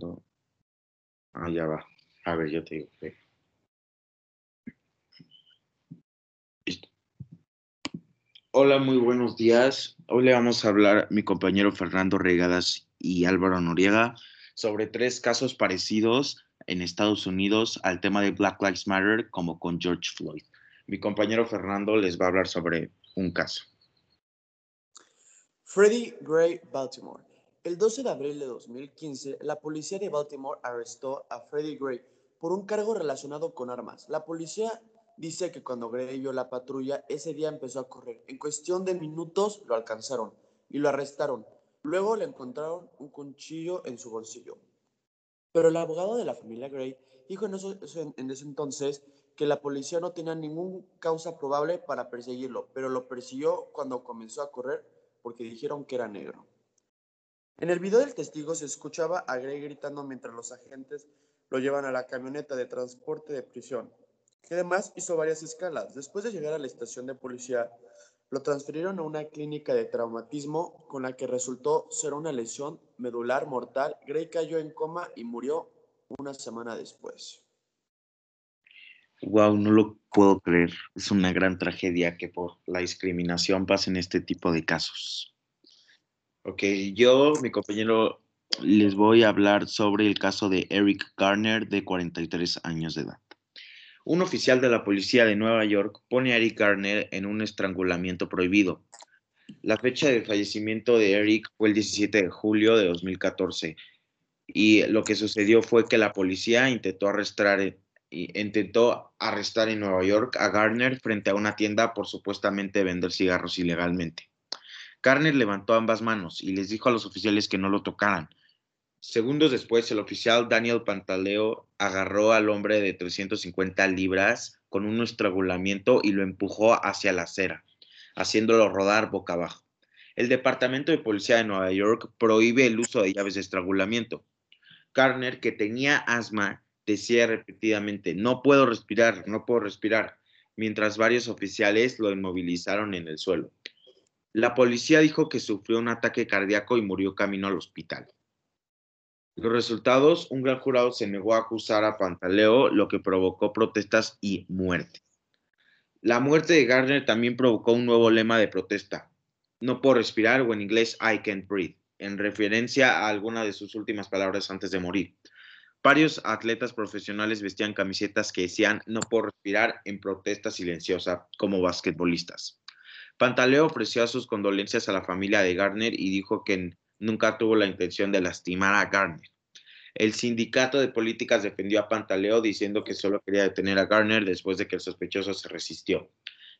No. Va. A ver, yo te digo. Listo. Hola, muy buenos días. Hoy le vamos a hablar mi compañero Fernando Regadas y Álvaro Noriega sobre tres casos parecidos en Estados Unidos al tema de Black Lives Matter como con George Floyd. Mi compañero Fernando les va a hablar sobre un caso. Freddie Gray, Baltimore. El 12 de abril de 2015, la policía de Baltimore arrestó a Freddie Gray por un cargo relacionado con armas. La policía dice que cuando Gray vio la patrulla, ese día empezó a correr. En cuestión de minutos lo alcanzaron y lo arrestaron. Luego le encontraron un cuchillo en su bolsillo. Pero el abogado de la familia Gray dijo en, ese entonces que la policía no tenía ninguna causa probable para perseguirlo, pero lo persiguió cuando comenzó a correr porque dijeron que era negro. En el video del testigo se escuchaba a Gray gritando mientras los agentes lo llevan a la camioneta de transporte de prisión, que además hizo varias escalas. Después de llegar a la estación de policía, lo transfirieron a una clínica de traumatismo con la que resultó ser una lesión medular mortal. Gray cayó en coma y murió una semana después. Wow, no lo puedo creer. Es una gran tragedia que por la discriminación pasen este tipo de casos. Ok, yo, mi compañero, les voy a hablar sobre el caso de Eric Garner, de 43 años de edad. Un oficial de la policía de Nueva York pone a Eric Garner en un estrangulamiento prohibido. La fecha de fallecimiento de Eric fue el 17 de julio de 2014 y lo que sucedió fue que la policía intentó arrestar, intentó arrestar en Nueva York a Garner frente a una tienda por supuestamente vender cigarros ilegalmente. Garner levantó ambas manos y les dijo a los oficiales que no lo tocaran. Segundos después, el oficial Daniel Pantaleo agarró al hombre de 350 libras con un estrangulamiento y lo empujó hacia la acera, haciéndolo rodar boca abajo. El Departamento de Policía de Nueva York prohíbe el uso de llaves de estrangulamiento. Garner, que tenía asma, decía repetidamente, no puedo respirar, no puedo respirar, mientras varios oficiales lo inmovilizaron en el suelo. La policía dijo que sufrió un ataque cardíaco y murió camino al hospital. Los resultados, un gran jurado se negó a acusar a Pantaleo, lo que provocó protestas y muerte. La muerte de Gardner también provocó un nuevo lema de protesta, no puedo respirar o en inglés I can't breathe, en referencia a alguna de sus últimas palabras antes de morir. Varios atletas profesionales vestían camisetas que decían no puedo respirar en protesta silenciosa como basquetbolistas. Pantaleo ofreció sus condolencias a la familia de Gardner y dijo que nunca tuvo la intención de lastimar a Gardner. El sindicato de políticas defendió a Pantaleo diciendo que solo quería detener a Gardner después de que el sospechoso se resistió.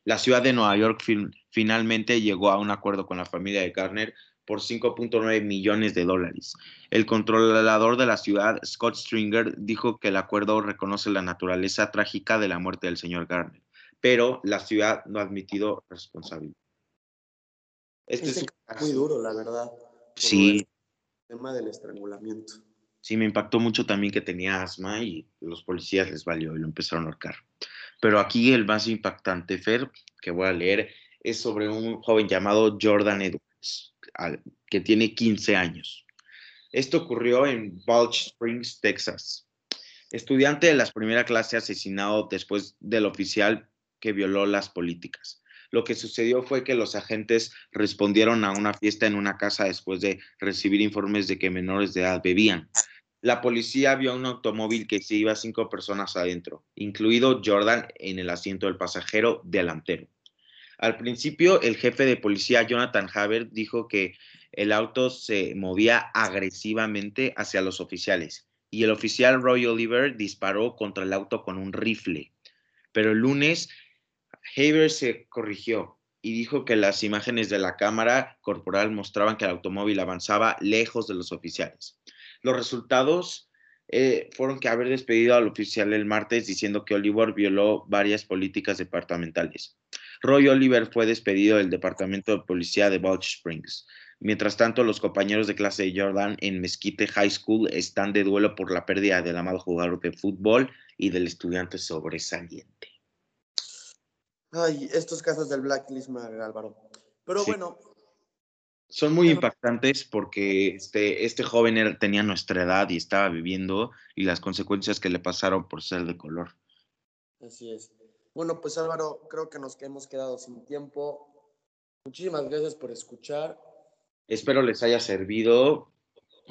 La ciudad de Nueva York fin finalmente llegó a un acuerdo con la familia de Gardner por 5.9 millones de dólares. El controlador de la ciudad, Scott Stringer, dijo que el acuerdo reconoce la naturaleza trágica de la muerte del señor Gardner, pero la ciudad no ha admitido responsabilidad. Este, este es muy duro, la verdad. Sí. El tema del estrangulamiento. Sí, me impactó mucho también que tenía asma y los policías les valió y lo empezaron a ahorcar. Pero aquí el más impactante, Fer, que voy a leer, es sobre un joven llamado Jordan Edwards, que tiene 15 años. Esto ocurrió en Balch Springs, Texas. Estudiante de la primera clase asesinado después del oficial que violó las políticas. Lo que sucedió fue que los agentes respondieron a una fiesta en una casa después de recibir informes de que menores de edad bebían. La policía vio un automóvil que se iba cinco personas adentro, incluido Jordan en el asiento del pasajero delantero. Al principio, el jefe de policía, Jonathan Haber, dijo que el auto se movía agresivamente hacia los oficiales y el oficial Roy Oliver disparó contra el auto con un rifle. Pero el lunes, Haber se corrigió y dijo que las imágenes de la cámara corporal mostraban que el automóvil avanzaba lejos de los oficiales. Los resultados eh, fueron que haber despedido al oficial el martes diciendo que Oliver violó varias políticas departamentales. Roy Oliver fue despedido del Departamento de Policía de Balch Springs. Mientras tanto, los compañeros de clase de Jordan en Mesquite High School están de duelo por la pérdida del amado jugador de fútbol y del estudiante sobresaliente. Ay, estos casos del Black Lives Matter, Álvaro. Pero Sí. bueno, Son muy impactantes porque este, este joven tenía nuestra edad y estaba viviendo y las consecuencias que le pasaron por ser de color. Así es. Bueno, pues Álvaro, creo que nos hemos quedado sin tiempo. Muchísimas gracias por escuchar. Espero les haya servido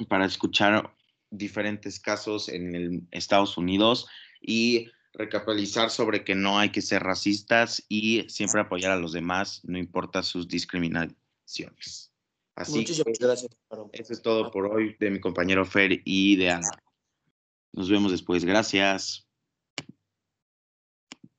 para escuchar diferentes casos en el Estados Unidos y recapitalizar sobre que no hay que ser racistas y siempre apoyar a los demás, no importa sus discriminaciones. Así Muchísimas gracias. Eso es todo por hoy de mi compañero Fer y de Ana. Nos vemos después. Gracias.